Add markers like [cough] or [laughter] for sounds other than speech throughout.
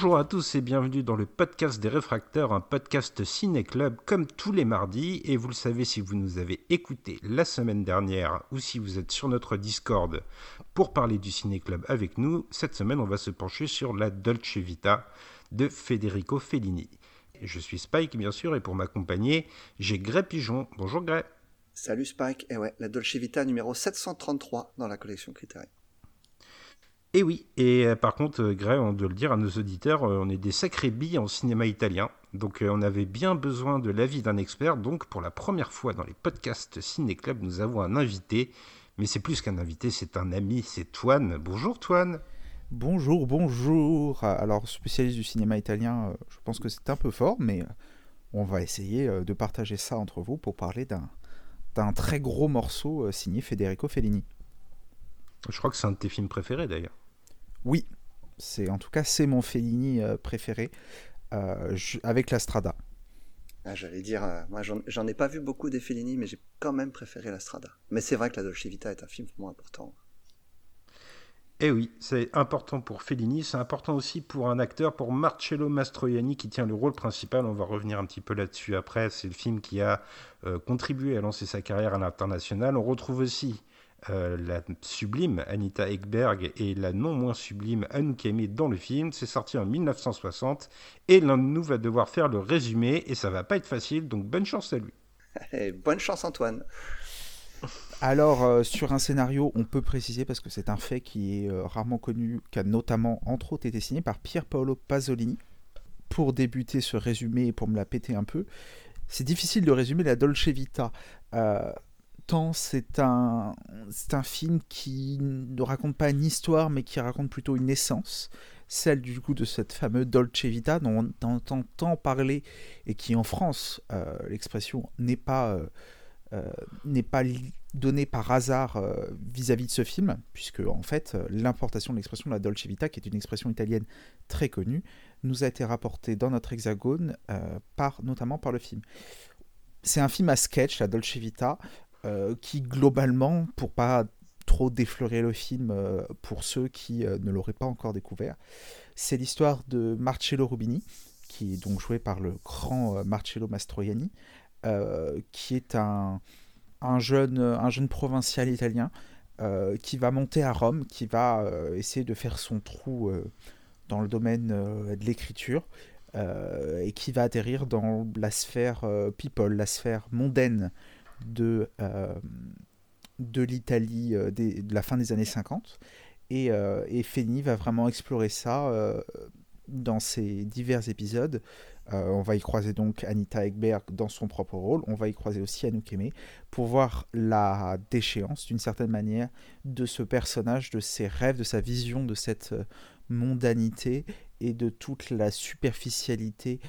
Bonjour à tous et bienvenue dans le podcast des réfracteurs, un podcast ciné-club comme tous les mardis. Et vous le savez si vous nous avez écouté la semaine dernière ou si vous êtes sur notre Discord pour parler du ciné-club avec nous, cette semaine on va se pencher sur la Dolce Vita de Federico Fellini. Je suis Spike bien sûr et pour m'accompagner j'ai Gray Pigeon. Bonjour Gray. Salut Spike, et ouais, la Dolce Vita numéro 733 dans la collection Criterion. Et oui, et euh, par contre, euh, Gray, on doit le dire à nos auditeurs, euh, on est des sacrés billes en cinéma italien. Donc on avait bien besoin de l'avis d'un expert. Donc pour la première fois dans les podcasts Ciné Club, nous avons un invité. Mais c'est plus qu'un invité, c'est un ami, c'est Toine. Bonjour Toine. Bonjour, bonjour. Alors, spécialiste du cinéma italien, je pense que c'est un peu fort, mais on va essayer de partager ça entre vous pour parler d'un très gros morceau signé Federico Fellini. Je crois que c'est un de tes films préférés d'ailleurs. Oui, c'est en tout cas c'est mon Fellini euh, préféré euh, je- avec la Strada. Ah, J'allais dire, euh, moi j'en- ai pas vu beaucoup des Fellini, mais j'ai quand même préféré La Strada. Mais c'est vrai que La Dolce Vita est un film pour moi important. Eh oui, c'est important pour Fellini, c'est important aussi pour un acteur, pour Marcello Mastroianni qui tient le rôle principal. On va revenir un petit peu là-dessus après. C'est le film qui a euh, contribué à lancer sa carrière à l'international. On retrouve aussi euh, la sublime Anita Ekberg et la non moins sublime Anouk Aimée dans le film. C'est sorti en 1960 et l'un de nous va devoir faire le résumé et ça va pas être facile. Donc bonne chance à lui. Et bonne chance Antoine. Alors euh, sur un scénario, on peut préciser parce que c'est un fait qui est euh, rarement connu, qui a notamment entre autres été signé par Pier Paolo Pasolini. Pour débuter ce résumé et pour me la péter un peu, c'est difficile de résumer la Dolce Vita. Euh, c'est un, c'est un film qui ne raconte pas une histoire, mais qui raconte plutôt une essence, celle du coup de cette fameuse Dolce Vita dont on entend tant parler et qui en France, euh, l'expression n'est pas, euh, euh, pas donnée par hasard vis-à-vis de ce film, puisque en fait l'importation de l'expression de la Dolce Vita, qui est une expression italienne très connue, nous a été rapportée dans notre hexagone par, notamment par le film. C'est un film à sketch, la Dolce Vita, qui globalement, pour pas trop déflorer le film euh, pour ceux qui euh, ne l'auraient pas encore découvert, c'est l'histoire de Marcello Rubini, qui est donc joué par le grand euh, Marcello Mastroianni, euh, qui est un, un, jeune, un jeune provincial italien euh, qui va monter à Rome, qui va euh, essayer de faire son trou euh, dans le domaine euh, de l'écriture, euh, et qui va atterrir dans la sphère euh, people, la sphère mondaine de, euh, de l'Italie euh, de la fin des années 50. Et, euh, et Fellini va vraiment explorer ça dans ses divers épisodes. On va y croiser donc Anita Ekberg dans son propre rôle. On va y croiser aussi Anouk Aimée pour voir la déchéance, d'une certaine manière, de ce personnage, de ses rêves, de sa vision de cette mondanité et de toute la superficialité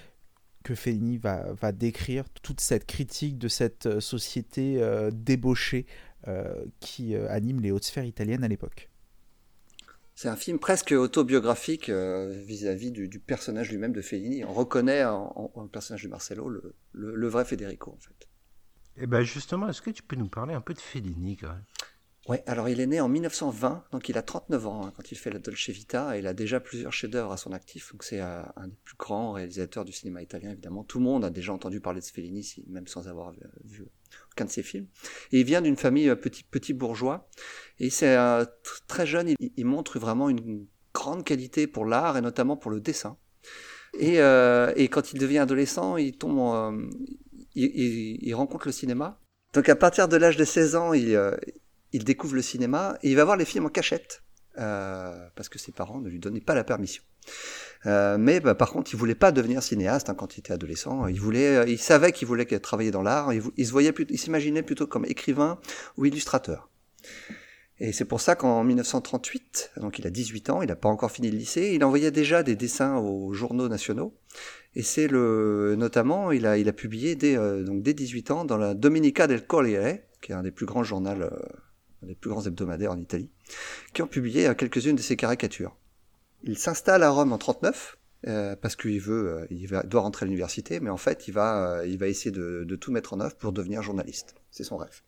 que Fellini va, va décrire, toute cette critique de cette euh, société euh, débauchée euh, qui euh, anime les hautes sphères italiennes à l'époque. C'est un film presque autobiographique euh, vis-à-vis du, du personnage lui-même de Fellini. On reconnaît en, en- en le personnage de Marcello le, le- le vrai Federico en fait. Et ben justement, est-ce que tu peux nous parler un peu de Fellini, Gray Ouais, alors il est né en 1920, donc il a 39 ans hein, quand il fait la Dolce Vita, et il a déjà plusieurs chefs-d'œuvre à son actif, donc c'est euh, un des plus grands réalisateurs du cinéma italien, évidemment. Tout le monde a déjà entendu parler de Fellini, même sans avoir vu, vu aucun de ses films. Et il vient d'une famille euh, petit, petit bourgeois, et c'est euh, tr- très jeune, il, montre vraiment une grande qualité pour l'art, et notamment pour le dessin. Et, euh, quand il devient adolescent, il euh, il, rencontre le cinéma. Donc à partir de l'âge de 16 ans, il, euh, il découvre le cinéma et il va voir les films en cachette euh, parce que ses parents ne lui donnaient pas la permission. Euh, mais bah, par contre, il voulait pas devenir cinéaste hein, quand il était adolescent. Il voulait, euh, il savait qu'il voulait travailler dans l'art. Il, se voyait, plutôt- il s'imaginait plutôt comme écrivain ou illustrateur. Et c'est pour ça qu'en 1938, donc il a 18 ans, il n'a pas encore fini le lycée, il envoyait déjà des dessins aux journaux nationaux. Et c'est le, notamment, il a, il a publié dès, euh, donc dès 18 ans dans la Dominica del Corriere, qui est un des plus grands journaux, des plus grands hebdomadaires en Italie, qui ont publié euh, quelques-unes de ses caricatures. Il s'installe à Rome en 39, euh, parce qu'il veut, euh, il va, doit rentrer à l'université, mais en fait, il va, euh, il va essayer de, de, tout mettre en œuvre pour devenir journaliste. C'est son rêve.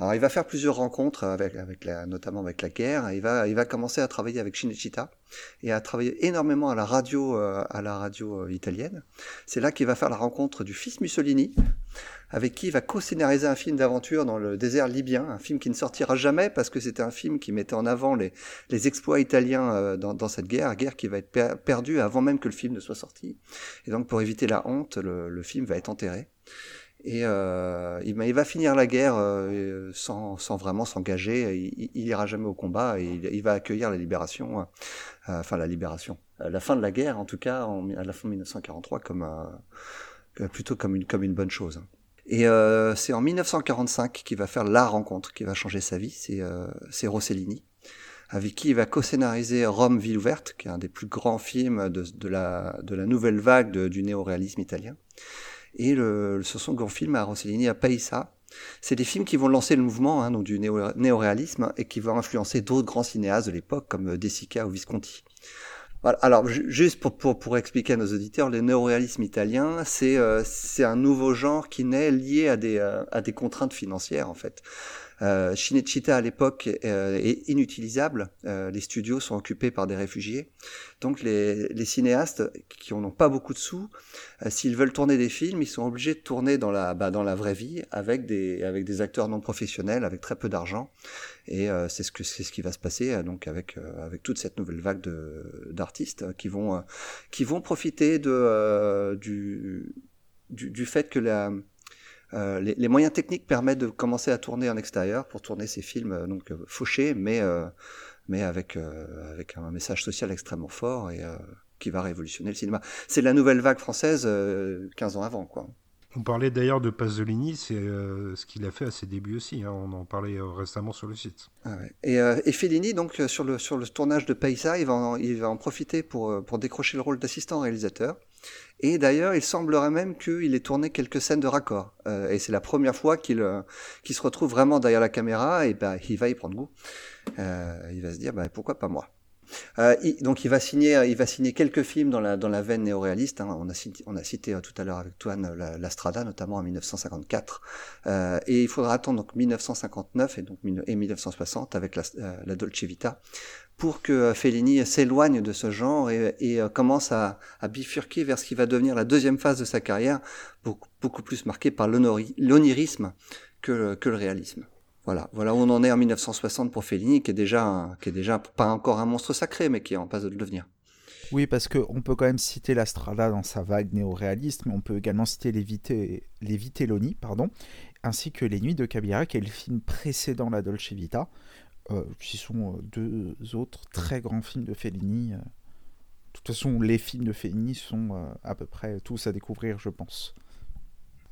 Alors, il va faire plusieurs rencontres avec, avec la, notamment avec la guerre. Il va, il va commencer à travailler avec Cinecittà et à travailler énormément à la radio, à la radio italienne. C'est là qu'il va faire la rencontre du fils Mussolini, avec qui il va co-scénariser un film d'aventure dans le désert libyen, un film qui ne sortira jamais parce que c'était un film qui mettait en avant les, les exploits italiens dans, dans, cette guerre, guerre qui va être per perdue avant même que le film ne soit sorti. Et donc pour éviter la honte, le, le film va être enterré. Et euh, il, va finir la guerre euh, sans, sans, vraiment s'engager. Il, il, ira jamais au combat et il, va accueillir la libération, euh, enfin la libération, la fin de la guerre en tout cas en, à la fin de 1943 comme plutôt comme une comme une bonne chose. Et euh, c'est en 1945 qu'il va faire la rencontre qui va changer sa vie, c'est euh, Rossellini, avec qui il va co-scénariser Rome, ville ouverte, qui est un des plus grands films de, de, la, de la nouvelle vague de, du néoréalisme italien. Et le, ce second film à Rossellini, à Paisa, c'est des films qui vont lancer le mouvement hein, donc du néoréalisme et qui vont influencer d'autres grands cinéastes de l'époque comme De Sica ou Visconti. Voilà. Alors, juste pour, pour, pour, expliquer à nos auditeurs, le néoréalisme italien, c'est euh, un nouveau genre qui naît lié à des, euh, à des contraintes financières, en fait. Euh, Cinecittà à l'époque euh, est inutilisable. Euh, les studios sont occupés par des réfugiés. Donc les, les cinéastes qui n'ont pas beaucoup de sous, euh, s'ils veulent tourner des films, ils sont obligés de tourner dans la, bah, dans la vraie vie avec des, avec des acteurs non professionnels, avec très peu d'argent. Et euh, c'est ce que c'est ce qui va se passer donc avec avec toute cette nouvelle vague de d'artistes qui vont qui vont profiter de du, du, du fait que la euh, les, les, moyens techniques permettent de commencer à tourner en extérieur pour tourner ces films euh, donc euh, fauchés, mais mais avec avec un message social extrêmement fort et qui va révolutionner le cinéma. C'est la nouvelle vague française 15 ans avant, quoi. On parlait d'ailleurs de Pasolini, c'est euh, ce qu'il a fait à ses débuts aussi. Hein, on en parlait euh, récemment sur le site. Ah euh, et, Fellini, donc sur le sur le tournage de Paisa, il va en, profiter pour pour décrocher le rôle d'assistant réalisateur. Et d'ailleurs, il semblerait même qu'il ait tourné quelques scènes de raccord. Et c'est la première fois qu'il qu'il se retrouve vraiment derrière la caméra. Et ben, il va y prendre goût. il va se dire, bah, pourquoi pas moi? Euh, il, donc il va signer, il va signer quelques films dans la veine néoréaliste. Hein. On a cité, euh, tout à l'heure avec Toine la, la, Strada, notamment en 1954. Euh, et il faudra attendre donc 1959 et donc et 1960 avec la, euh, la Dolce Vita pour que Fellini s'éloigne de ce genre et, euh, commence à, bifurquer vers ce qui va devenir la deuxième phase de sa carrière, beaucoup, beaucoup plus marquée par l'onirisme que, que le réalisme. Voilà, voilà où on en est en 1960 pour Fellini, qui est déjà, qui est déjà pas encore un monstre sacré, mais qui est en passe de le devenir. Oui, parce qu'on peut quand même citer la Strada dans sa vague néo-réaliste, mais on peut également citer les, Vite, les Vitelloni, pardon, ainsi que Les Nuits de Cabira, qui est le film précédent La Dolce Vita, euh, qui sont euh, deux autres très grands films de Fellini. De toute façon, les films de Fellini sont euh, à peu près tous à découvrir, je pense.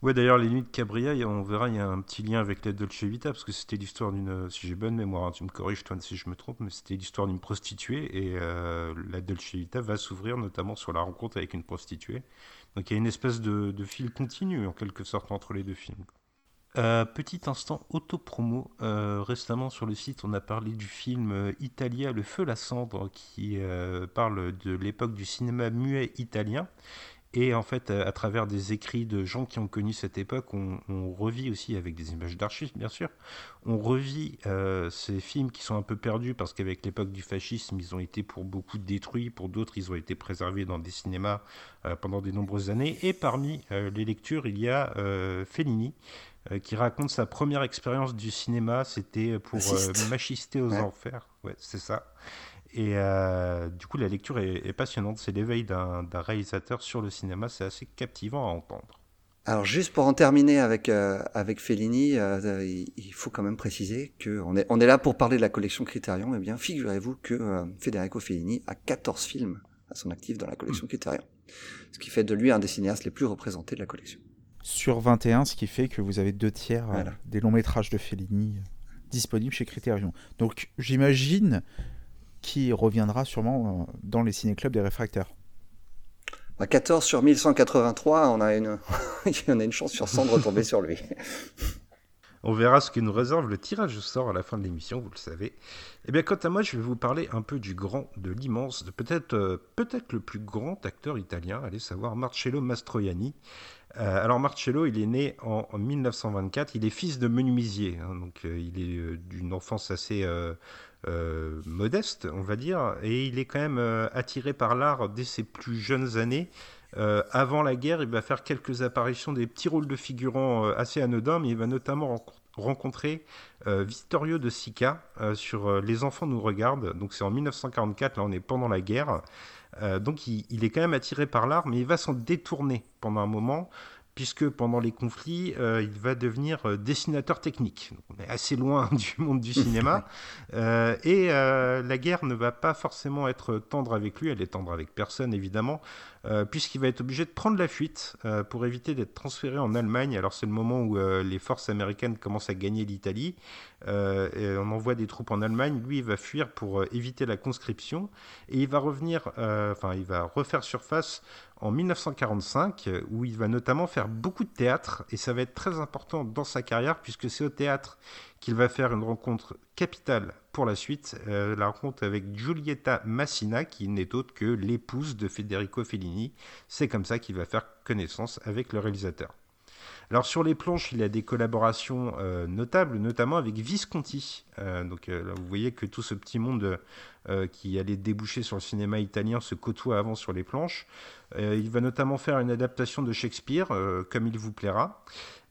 Ouais, d'ailleurs, les nuits de Cabria, on verra, il y a un petit lien avec la Dolce Vita, parce que c'était l'histoire d'une, si j'ai bonne mémoire, hein, tu me corriges, toi, si je me trompe, mais c'était l'histoire d'une prostituée, et euh, la Dolce Vita va s'ouvrir notamment sur la rencontre avec une prostituée. Donc il y a une espèce de, fil continu, en quelque sorte, entre les deux films. Euh, petit instant auto-promo. Euh, récemment sur le site, on a parlé du film Italia, Le Feu, la Cendre, qui parle de l'époque du cinéma muet italien. Et en fait, à, travers des écrits de gens qui ont connu cette époque, on, on revit aussi, avec des images d'archives bien sûr, on revit euh, ces films qui sont un peu perdus parce qu'avec l'époque du fascisme, ils ont été pour beaucoup détruits, pour d'autres, ils ont été préservés dans des cinémas euh, pendant de nombreuses années. Et parmi euh, les lectures, il y a Fellini qui raconte sa première expérience du cinéma, c'était pour Machister aux ouais. enfers. Ouais, c'est ça. Et euh, du coup, la lecture est, est passionnante. C'est l'éveil d'un réalisateur sur le cinéma. C'est assez captivant à entendre. Alors, juste pour en terminer avec, euh, avec Fellini, euh, il faut quand même préciser qu'on est, on est là pour parler de la collection Criterion. Eh bien, figurez-vous que euh, Federico Fellini a 14 films à son actif dans la collection mmh. Criterion. Ce qui fait de lui un des cinéastes les plus représentés de la collection. Sur 21, ce qui fait que vous avez deux tiers voilà. des longs métrages de Fellini. disponible chez Criterion. Donc j'imagine qu'il reviendra sûrement dans les ciné-clubs des réfractaires. À 14 sur 1183, on a une, [laughs] on a une chance sur 100 de retomber sur lui. On verra ce que nous réserve le tirage au sort à la fin de l'émission, vous le savez. Eh bien, quant à moi, je vais vous parler un peu du grand, de l'immense, de peut-être euh, peut-être le plus grand acteur italien, allez savoir Marcello Mastroianni. Euh, alors Marcello, il est né en, 1924, il est fils de menuisier, hein, donc euh, il est d'une enfance assez modeste, on va dire, et il est quand même attiré par l'art dès ses plus jeunes années. Euh, avant la guerre, il va faire quelques apparitions, des petits rôles de figurants euh, assez anodins, mais il va notamment rencontrer euh, Vittorio de Sica sur Les enfants nous regardent. Donc c'est en 1944, là on est pendant la guerre. donc il, est quand même attiré par l'art, mais il va s'en détourner pendant un moment puisque pendant les conflits, euh, il va devenir euh, dessinateur technique. on est assez loin [laughs] du monde du cinéma. [laughs] Euh, et la guerre ne va pas forcément être tendre avec lui, elle est tendre avec personne évidemment, puisqu'il va être obligé de prendre la fuite pour éviter d'être transféré en Allemagne. Alors c'est le moment où les forces américaines commencent à gagner l'Italie. et on envoie des troupes en Allemagne. Lui, il va fuir pour éviter la conscription. Et il va revenir, enfin, il va refaire surface en 1945, où il va notamment faire beaucoup de théâtre, et ça va être très important dans sa carrière, puisque c'est au théâtre qu'il va faire une rencontre capitale pour la suite, euh, la rencontre avec Giulietta Massina, qui n'est autre que l'épouse de Federico Fellini. C'est comme ça qu'il va faire connaissance avec le réalisateur. Alors sur les planches, il y a des collaborations euh, notables, notamment avec Visconti. Euh, donc là, vous voyez que tout ce petit monde qui allait déboucher sur le cinéma italien se côtoie avant sur les planches. Euh, il va notamment faire une adaptation de Shakespeare, euh, comme il vous plaira.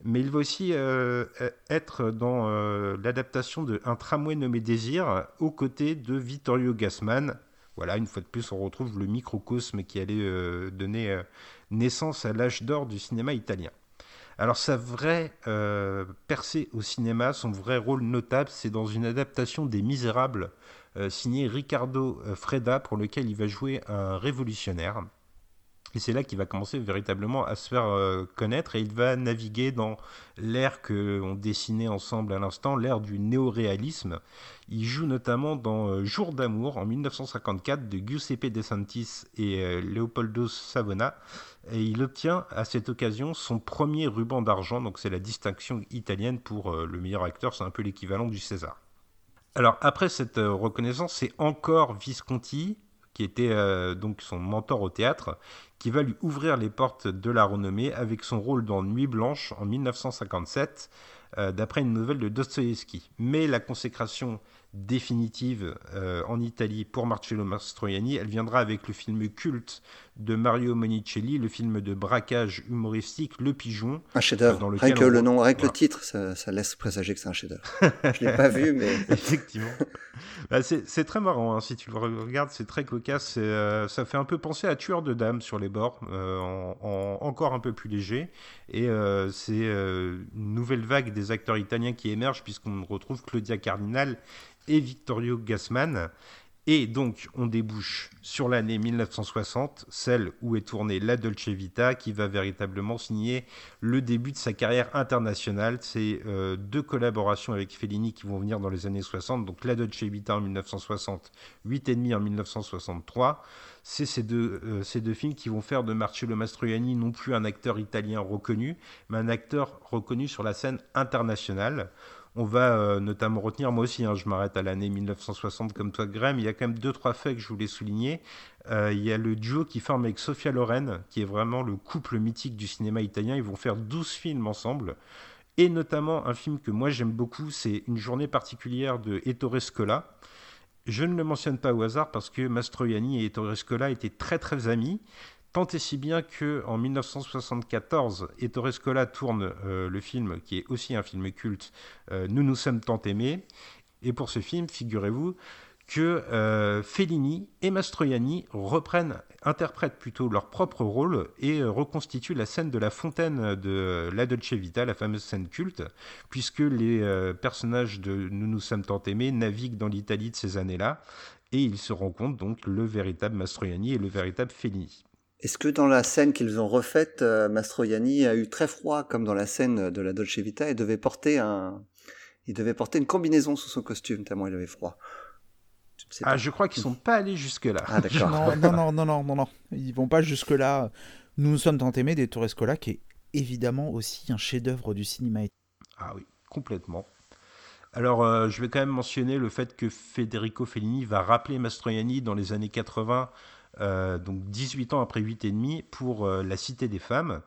Mais il va aussi euh, être dans l'adaptation de Un tramway nommé Désir, aux côtés de Vittorio Gassman. Voilà, une fois de plus, on retrouve le microcosme qui allait donner naissance à l'âge d'or du cinéma italien. Alors sa vraie percée au cinéma, son vrai rôle notable, c'est dans une adaptation des Misérables signée Riccardo Freda, pour lequel il va jouer un révolutionnaire. Et c'est là qu'il va commencer véritablement à se faire euh, connaître et il va naviguer dans l'ère qu'on dessinait ensemble à l'instant, l'ère du néoréalisme. Il joue notamment dans euh, Jour d'amour en 1954 de Giuseppe De Santis et euh, Leopoldo Savona. Et il obtient à cette occasion son premier ruban d'argent, donc c'est la distinction italienne pour le meilleur acteur, c'est un peu l'équivalent du César. Alors après cette reconnaissance, c'est encore Visconti, qui était donc son mentor au théâtre, qui va lui ouvrir les portes de la renommée avec son rôle dans Nuit Blanche en 1957, euh, d'après une nouvelle de Dostoïevski. Mais la consécration définitive euh, en Italie pour Marcello Mastroianni, elle viendra avec le film culte de Mario Monicelli, le film de braquage humoristique Le Pigeon. Un chef-d'œuvre. Euh, avec le nom, avec le titre, ça, laisse présager que c'est un chef-d'œuvre. [laughs] Je l'ai pas vu, mais [laughs] effectivement. Bah, c'est très marrant hein. si tu le regardes, c'est très cocasse. Euh, ça fait un peu penser à Tueur de dames sur les bords, en, encore un peu plus léger. Et c'est une nouvelle vague des acteurs italiens qui émergent puisqu'on retrouve Claudia Cardinal et Vittorio Gassman. Et donc, on débouche sur l'année 1960, celle où est tournée La Dolce Vita, qui va véritablement signer le début de sa carrière internationale. C'est euh, deux collaborations avec Fellini qui vont venir dans les années 60. Donc, La Dolce Vita en 1960, 8 et demi en 1963. C'est euh, ces deux films qui vont faire de Marcello Mastroianni non plus un acteur italien reconnu, mais un acteur reconnu sur la scène internationale. On va euh, notamment retenir, moi aussi, hein, je m'arrête à l'année 1960 comme toi, Graham, il y a quand même deux, trois faits que je voulais souligner. Euh, il y a le duo qui forme avec Sofia Loren, qui est vraiment le couple mythique du cinéma italien. Ils vont faire 12 films ensemble. Et notamment un film que moi j'aime beaucoup, c'est Une journée particulière de Ettore Scola. Je ne le mentionne pas au hasard parce que Mastroianni et Ettore Scola étaient très très amis. Tant et si bien que en 1974, Ettore Scola tourne euh, le film qui est aussi un film culte, euh, Nous nous sommes tant aimés. Et pour ce film, figurez-vous que euh, Fellini et Mastroianni reprennent, interprètent plutôt leur propre rôle et reconstituent la scène de la fontaine de La Dolce Vita, la fameuse scène culte, puisque les personnages de Nous nous sommes tant aimés naviguent dans l'Italie de ces années-là et ils se rencontrent donc le véritable Mastroianni et le véritable Fellini. Est-ce que dans la scène qu'ils ont refaite, euh, Mastroianni a eu très froid comme dans la scène de la Dolce Vita et devait porter un, Il devait porter une combinaison sous son costume tellement il avait froid. Je ah, je crois qu'ils sont pas allés jusque là. Ah d'accord. non, non, non, non, non, non, ils vont pas jusque là. Nous nous sommes tant aimés des Torrescola, qui est évidemment aussi un chef-d'œuvre du cinéma. Ah oui, complètement. Alors, euh, je vais quand même mentionner le fait que Federico Fellini va rappeler Mastroianni dans les années 80, euh, donc 18 ans après 8 et demi, pour euh, La Cité des Femmes.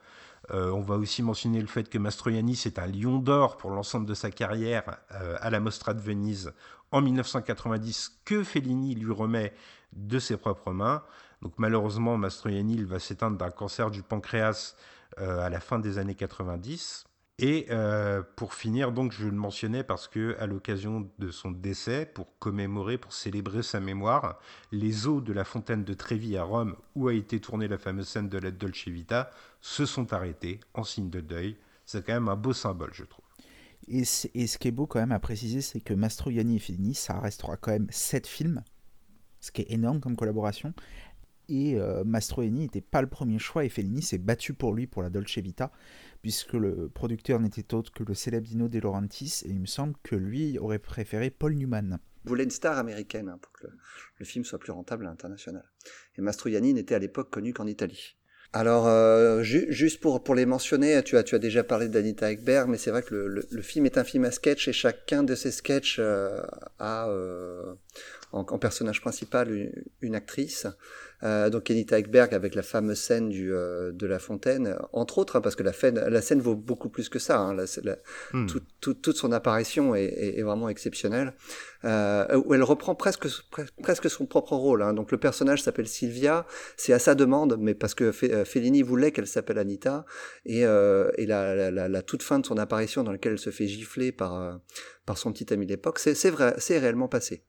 on va aussi mentionner le fait que Mastroianni, c'est un lion d'or pour l'ensemble de sa carrière à la Mostra de Venise en 1990, que Fellini lui remet de ses propres mains. Donc malheureusement, Mastroianni va s'éteindre d'un cancer du pancréas à la fin des années 90. Et euh, pour finir, donc je le mentionnais parce que à l'occasion de son décès, pour commémorer, pour célébrer sa mémoire, les eaux de la fontaine de Trévi à Rome, où a été tournée la fameuse scène de la Dolce Vita, se sont arrêtées en signe de deuil. C'est quand même un beau symbole, je trouve. Et, ce qui est beau quand même à préciser, c'est que Mastroianni et Fellini, ça restera quand même sept films, ce qui est énorme comme collaboration. Et euh, Mastroianni n'était pas le premier choix et Fellini s'est battu pour lui pour la Dolce Vita puisque le producteur n'était autre que le célèbre Dino De Laurentiis, et il me semble que lui aurait préféré Paul Newman. Il voulait une star américaine hein, pour que le, film soit plus rentable à l'international. Et Mastroianni n'était à l'époque connu qu'en Italie. Alors, euh, juste pour, pour les mentionner, tu as, tu as déjà parlé d'Anita Ekberg, mais c'est vrai que le, film est un film à sketch et chacun de ces sketchs euh, a euh, en, personnage principal une actrice. Euh, donc Anita Ekberg avec la fameuse scène du, euh, de la fontaine, entre autres, hein, parce que la, la, scène vaut beaucoup plus que ça. Hein, la, hmm. toute son apparition est, est, vraiment exceptionnelle. Euh, où elle reprend presque, presque son propre rôle. Hein. Donc le personnage s'appelle Sylvia, c'est à sa demande, mais parce que euh, Fellini voulait qu'elle s'appelle Anita, et, et la, toute fin de son apparition dans laquelle elle se fait gifler par, par son petit ami d'époque, c'est vrai, c'est réellement passé.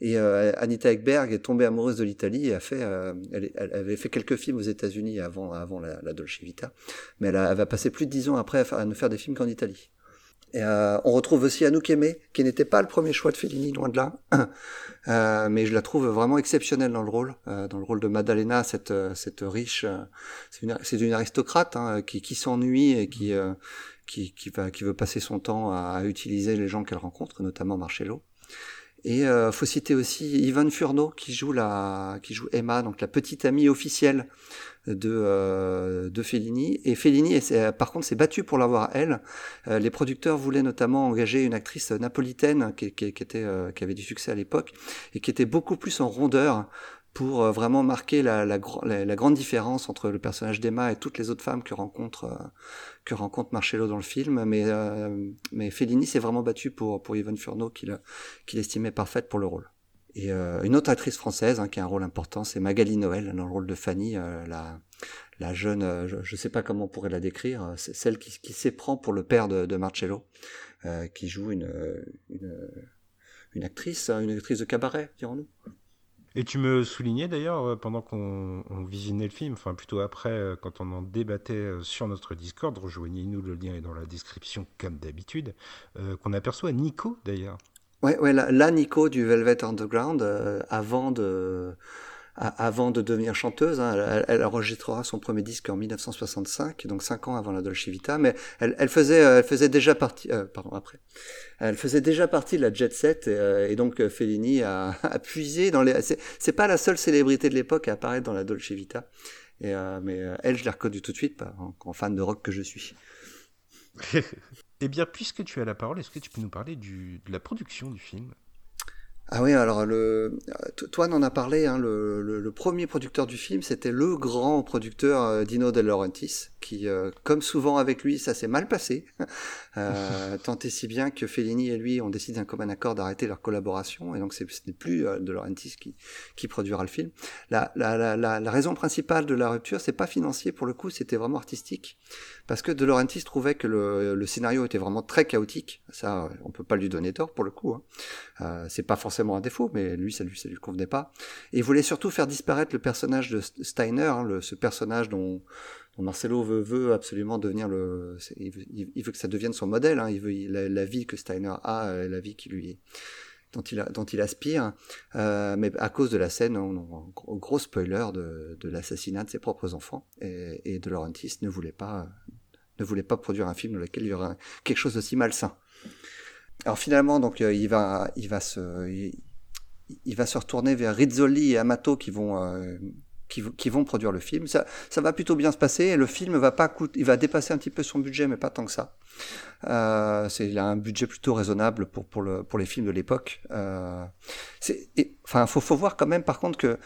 Et euh, Anita Ekberg est tombée amoureuse de l'Italie et a fait, euh, elle, avait fait quelques films aux États-Unis avant, la, Dolce Vita, mais elle, va passer plus de dix ans après à, ne faire des films qu'en Italie. Et, euh, on retrouve aussi Anouk Aimé, qui n'était pas le premier choix de Fellini, loin de là, [clears throat] mais je la trouve vraiment exceptionnelle dans le rôle, dans le rôle de Maddalena, cette, riche, c'est une, aristocrate hein, qui, s'ennuie et qui, veut passer son temps à utiliser les gens qu'elle rencontre, notamment Marcello. Et euh, faut citer aussi Yvonne Furneaux qui joue la, qui joue Emma, donc la petite amie officielle de euh, de Fellini. Et Fellini, par contre, s'est battu pour l'avoir elle. Euh, les producteurs voulaient notamment engager une actrice napolitaine qui, qui, qui était, euh, qui avait du succès à l'époque et qui était beaucoup plus en rondeur pour euh, vraiment marquer la, la, la, grande différence entre le personnage d'Emma et toutes les autres femmes que rencontre euh, que rencontre Marcello dans le film. Mais euh, mais Fellini s'est vraiment battu pour pour Yvonne Furneaux qu'il qu'il estimait parfaite pour le rôle. Et une autre actrice française hein, qui a un rôle important, c'est Magali Noël dans le rôle de Fanny, la la jeune, je ne sais pas comment on pourrait la décrire, c'est celle qui, qui s'éprend pour le père de, de Marcello, qui joue une, une une actrice, une actrice de cabaret, dirons-nous. Et tu me soulignais d'ailleurs, euh, pendant qu'on visionnait le film, enfin plutôt après, euh, quand on en débattait euh, sur notre Discord, rejoignez-nous, le lien est dans la description comme d'habitude, qu'on aperçoit Nico d'ailleurs. Ouais, la, Nico du Velvet Underground, avant de avant de devenir chanteuse. Hein, elle, enregistrera son premier disque en 1965, donc cinq ans avant la Dolce Vita, mais elle, euh, faisait déjà partie, euh, pardon, après, elle faisait déjà partie de la jet set, et, euh, donc Fellini a, [laughs] a, puisé dans les. C'est pas la seule célébrité de l'époque à apparaître dans la Dolce Vita, mais elle, je l'ai reconnue tout de suite, en, fan de rock que je suis. [laughs] eh bien, puisque tu as la parole, est-ce que tu peux nous parler de la production du film? Ah oui, alors le, toi en a parlé, hein, le, le, premier producteur du film, c'était le grand producteur euh, Dino De Laurentiis, qui, euh, comme souvent avec lui, ça s'est mal passé, [laughs] euh, tant et si bien que Fellini et lui ont décidé d'un commun accord d'arrêter leur collaboration, et donc ce n'est plus euh, De Laurentiis qui, qui produira le film. La, la, la, la, raison principale de la rupture, c'est pas financier pour le coup, c'était vraiment artistique, parce que De Laurentiis trouvait que le, le, scénario était vraiment très chaotique, ça on peut pas lui donner tort pour le coup, hein. Euh, c'est pas forcément un défaut, mais lui ça lui ça lui convenait pas. Et il voulait surtout faire disparaître le personnage de Steiner, hein, ce personnage dont, dont Marcelo veut, absolument devenir le, il veut, que ça devienne son modèle. Hein, il veut la, vie que Steiner a, euh, la vie qui lui dont il, dont il aspire, euh, mais à cause de la scène, on, on, gros spoiler de, l'assassinat de ses propres enfants, et, et de Laurentiis ne voulait pas ne voulait pas produire un film dans lequel il y aurait quelque chose d'aussi malsain. Alors finalement, donc euh, il va, il va se, il, va se retourner vers Rizzoli et Amato qui vont, euh, qui, vont produire le film. Ça, ça va plutôt bien se passer. Et le film va pas coûter, il va dépasser un petit peu son budget, mais pas tant que ça. Euh, c'est il a un budget plutôt raisonnable pour pour le pour les films de l'époque. Euh, enfin, faut faut voir quand même par contre que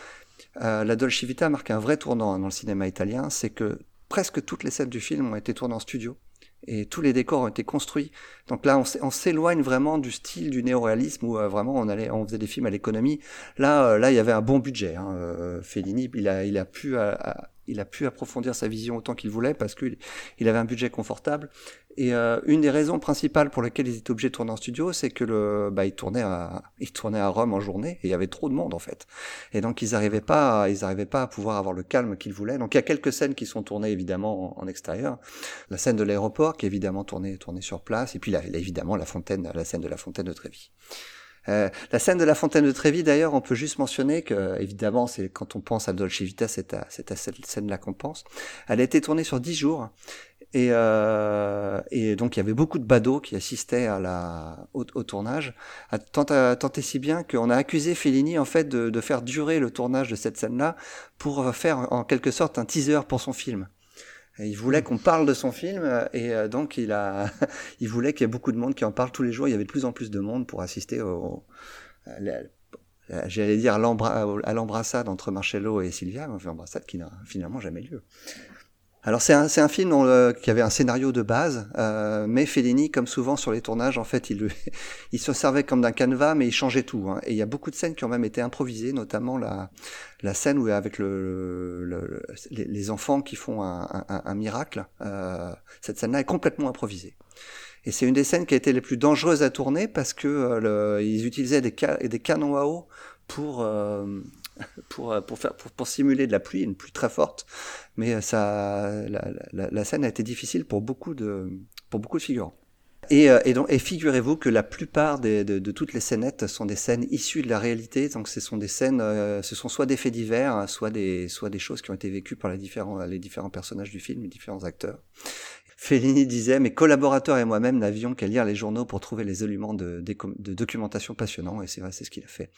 la Dolce Vita marque un vrai tournant dans le cinéma italien. C'est que presque toutes les scènes du film ont été tournées en studio et tous les décors ont été construits. Donc là, on s'éloigne vraiment du style du néoréalisme où euh, vraiment on allait, on faisait des films à l'économie. Là, euh, là, il y avait un bon budget. Hein. Euh, Fellini, il a, il a pu, il a pu approfondir sa vision autant qu'il voulait parce qu'il il avait un budget confortable. Et euh, une des raisons principales pour lesquelles ils étaient obligés de tourner en studio, c'est que le, bah, ils tournaient à, ils tournaient à Rome en journée et il y avait trop de monde en fait. Et donc ils n'arrivaient pas, ils arrivaient pas à pouvoir avoir le calme qu'ils voulaient. Donc il y a quelques scènes qui sont tournées évidemment en, extérieur. La scène de l'aéroport qui est évidemment tournée, tournée sur place. Et puis là, évidemment la fontaine, la scène de la fontaine de Trévis. Euh, la scène de la fontaine de Trévis, d'ailleurs, on peut juste mentionner que, évidemment, c'est quand on pense à Dolce Vita, c'est à, à, cette scène-là qu'on pense. Elle a été tournée sur dix jours. Et, euh, et, donc il y avait beaucoup de badauds qui assistaient à la, au, tournage, tant, tant, et si bien qu'on a accusé Fellini en fait de, de, faire durer le tournage de cette scène-là pour faire en quelque sorte un teaser pour son film il voulait qu'on parle de son film et euh, donc il a, [laughs] il voulait qu'il y ait beaucoup de monde qui en parle tous les jours. Il y avait de plus en plus de monde pour assister au, j'allais dire à l'embrassade entre Marcello et Sylvia, une embrassade qui n'a finalement jamais lieu. Alors c'est un, un, film dont, qui avait un scénario de base, euh, mais Fellini, comme souvent sur les tournages, en fait, il, [laughs] il se servait comme d'un canevas, mais il changeait tout. Hein. Et il y a beaucoup de scènes qui ont même été improvisées, notamment la, la scène où avec le, le, les, enfants qui font un, un, un miracle. Euh, cette scène-là est complètement improvisée. Et c'est une des scènes qui a été les plus dangereuses à tourner parce que euh, ils utilisaient des, des canons à eau pour euh, pour, euh, pour, faire, pour, pour, simuler de la pluie, une pluie très forte. Mais euh, ça, la, scène a été difficile pour beaucoup de, pour beaucoup de figurants. Et, euh, et, et figurez-vous que la plupart de, de, toutes les scénettes sont des scènes issues de la réalité. Donc, ce sont des scènes, ce sont soit des faits divers, soit des, soit des choses qui ont été vécues par les différents, les différents personnages du film, les différents acteurs. Fellini disait Mes collaborateurs et moi-même n'avions qu'à lire les journaux pour trouver les éléments de, documentation passionnants, et c'est vrai, c'est ce qu'il a fait.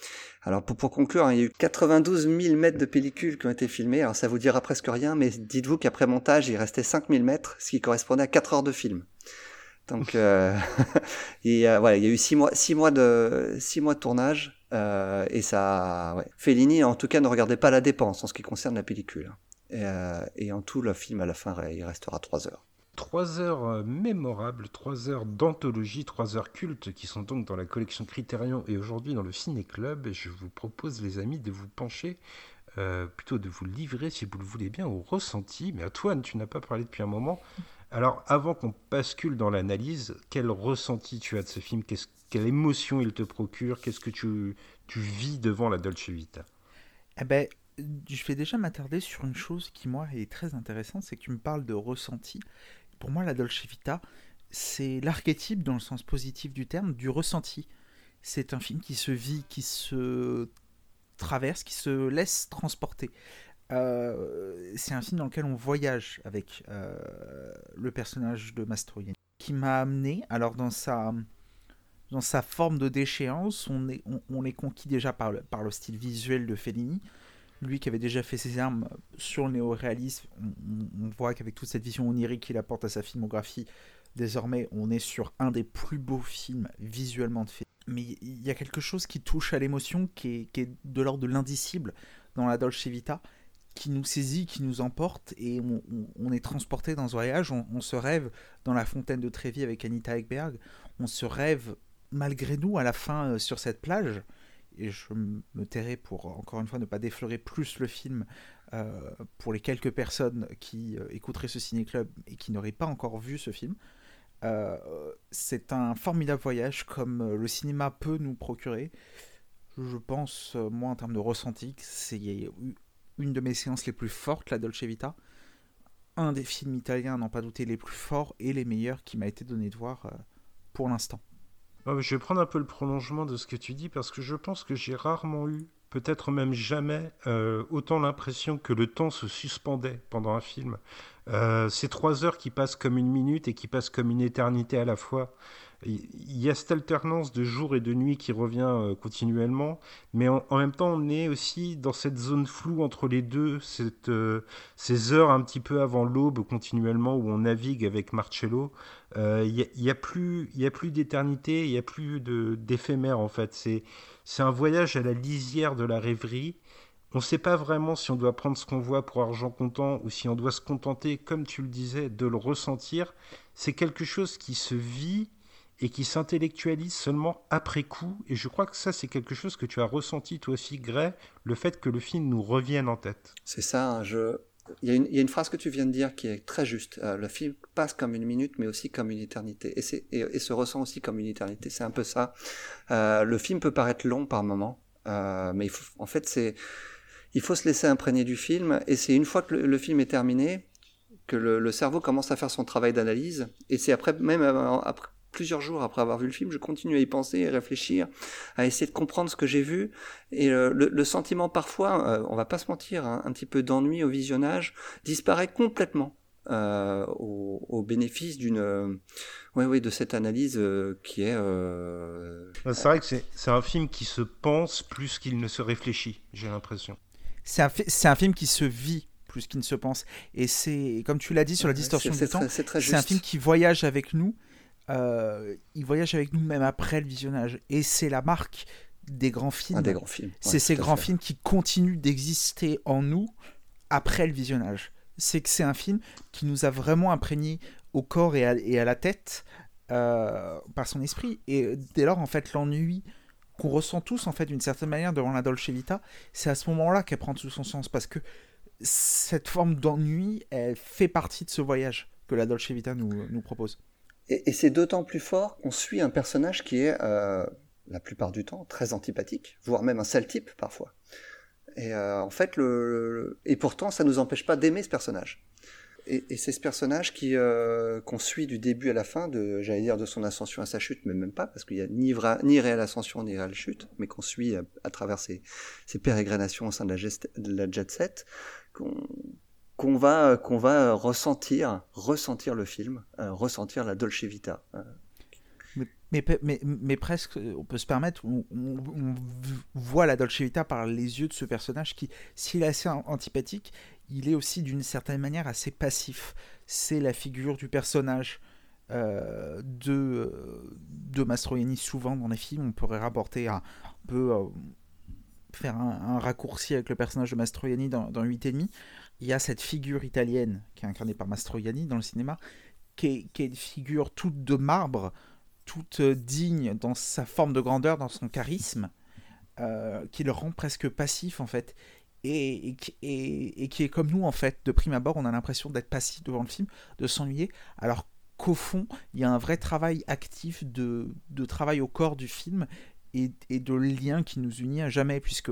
Alors, pour, conclure, hein, il y a eu 92 000 mètres de pellicule qui ont été filmés. Alors, ça vous dira presque rien, mais dites-vous qu'après montage, il restait 5000 mètres, ce qui correspondait à 4 heures de film. Donc, euh, [laughs] il, voilà, il y a eu 6 mois, six mois, de, mois de tournage, euh, et ça. Ouais. Fellini, en tout cas, ne regardait pas la dépense en ce qui concerne la pellicule. Hein. Et, euh, et en tout, le film, à la fin, il restera 3 heures. Trois heures euh, mémorables, trois heures d'anthologie, trois heures cultes qui sont donc dans la collection Criterion et aujourd'hui dans le Ciné Club. Je vous propose, les amis, de vous pencher, euh, plutôt de vous livrer, si vous le voulez bien, au ressenti. Mais Antoine, tu n'as pas parlé depuis un moment. Alors, avant qu'on bascule dans l'analyse, quel ressenti tu as de ce film? Quelle émotion il te procure? Qu'est-ce que tu, tu vis devant la Dolce Vita? Eh ben, je vais déjà m'attarder sur une chose qui, moi, est très intéressante, c'est que tu me parles de ressenti pour moi, la Dolce Vita, c'est l'archétype, dans le sens positif du terme, du ressenti. C'est un film qui se vit, qui se traverse, qui se laisse transporter. Euh, c'est un film dans lequel on voyage avec euh, le personnage de Mastroianni, qui m'a amené, alors dans sa, dans sa forme de déchéance, on est, on, est conquis déjà par par le style visuel de Fellini, lui qui avait déjà fait ses armes sur le néo-réalisme, on, voit qu'avec toute cette vision onirique qu'il apporte à sa filmographie, désormais on est sur un des plus beaux films visuellement de fait. Mais il y a quelque chose qui touche à l'émotion, qui est, de l'ordre de l'indicible dans la Dolce Vita, qui nous saisit, qui nous emporte, et on, est transporté dans ce voyage, on, se rêve dans la fontaine de Trévis avec Anita Ekberg, on se rêve malgré nous à la fin euh, sur cette plage, et je me tairai pour, encore une fois, ne pas déflorer plus le film euh, pour les quelques personnes qui euh, écouteraient ce ciné-club et qui n'auraient pas encore vu ce film. Euh, c'est un formidable voyage comme le cinéma peut nous procurer. Je pense, moi, en termes de ressenti, c'est une de mes séances les plus fortes, la Dolce Vita. Un des films italiens, n'en pas douter, les plus forts et les meilleurs qui m'a été donné de voir pour l'instant. Je vais prendre un peu le prolongement de ce que tu dis parce que je pense que j'ai rarement eu, peut-être même jamais, euh, autant l'impression que le temps se suspendait pendant un film. Euh, c'est trois heures qui passent comme une minute et qui passent comme une éternité à la fois. Il y a cette alternance de jour et de nuit qui revient euh, continuellement, mais en, même temps, on est aussi dans cette zone floue entre les deux, euh, ces heures un petit peu avant l'aube continuellement où on navigue avec Marcello. Il n'y a, plus, y a plus d'éternité, il n'y a plus d'éphémère en fait. C'est un voyage à la lisière de la rêverie on ne sait pas vraiment si on doit prendre ce qu'on voit pour argent comptant ou si on doit se contenter, comme tu le disais, de le ressentir. C'est quelque chose qui se vit et qui s'intellectualise seulement après coup. Et je crois que ça, c'est quelque chose que tu as ressenti toi aussi, Gray, le fait que le film nous revienne en tête. C'est ça, hein, je... il, y a une, phrase que tu viens de dire qui est très juste. Euh, le film passe comme une minute, mais aussi comme une éternité. Et, se ressent aussi comme une éternité. C'est un peu ça. Euh, le film peut paraître long par moment, euh, mais en fait, c'est il faut se laisser imprégner du film, et c'est une fois que le, film est terminé que le, cerveau commence à faire son travail d'analyse, et c'est après, même après, plusieurs jours après avoir vu le film, je continue à y penser, à réfléchir, à essayer de comprendre ce que j'ai vu, et le, sentiment parfois, euh, on va pas se mentir, hein, un petit peu d'ennui au visionnage, disparaît complètement. Euh, au, bénéfice d'une euh, ouais, ouais, de cette analyse qui est c'est vrai que c'est un film qui se pense plus qu'il ne se réfléchit j'ai l'impression c'est un, un, film qui se vit plus qu'il ne se pense. Et c'est, comme tu l'as dit sur la distorsion du temps, c'est un film qui voyage avec nous. Euh, il voyage avec nous même après le visionnage. Et c'est la marque des grands films. des grands films. c'est ces grands films qui continuent d'exister en nous après le visionnage. C'est que c'est un film qui nous a vraiment imprégné au corps et à, la tête euh, par son esprit. Et dès lors, en fait, l'ennui qu'on ressent tous en fait d'une certaine manière devant la Dolce Vita, c'est à ce moment-là qu'elle prend tout son sens parce que cette forme d'ennui, elle fait partie de ce voyage que la Dolce Vita nous, propose. Et, c'est d'autant plus fort qu'on suit un personnage qui est, euh, la plupart du temps, très antipathique, voire même un sale type parfois. Et euh, en fait, le, et pourtant, ça nous empêche pas d'aimer ce personnage. Et, c'est ce personnage qui euh, qu'on suit du début à la fin, de, j'allais dire de son ascension à sa chute, mais même pas, parce qu'il n'y a ni, réelle ascension ni réelle chute, mais qu'on suit à, travers ses, pérégrinations au sein de la, jet set, qu'on va qu'on va ressentir ressentir le film, euh, ressentir la Dolce Vita. Euh. Mais, presque, on peut se permettre, on, on, voit la Dolce Vita par les yeux de ce personnage qui, s'il est assez antipathique, il est aussi d'une certaine manière assez passif. C'est la figure du personnage euh, de, euh, de Mastroianni souvent dans les films. On pourrait rapporter un, peu euh, faire un, raccourci avec le personnage de Mastroianni dans, dans 8,5. Il y a cette figure italienne qui est incarnée par Mastroianni dans le cinéma, qui est une figure toute de marbre, toute digne dans sa forme de grandeur, dans son charisme, qui le rend presque passif en fait et, qui est comme nous en fait. De prime abord, on a l'impression d'être passif devant le film, de s'ennuyer, alors qu'au fond, il y a un vrai travail actif de, travail au corps du film et, de lien qui nous unit à jamais, puisque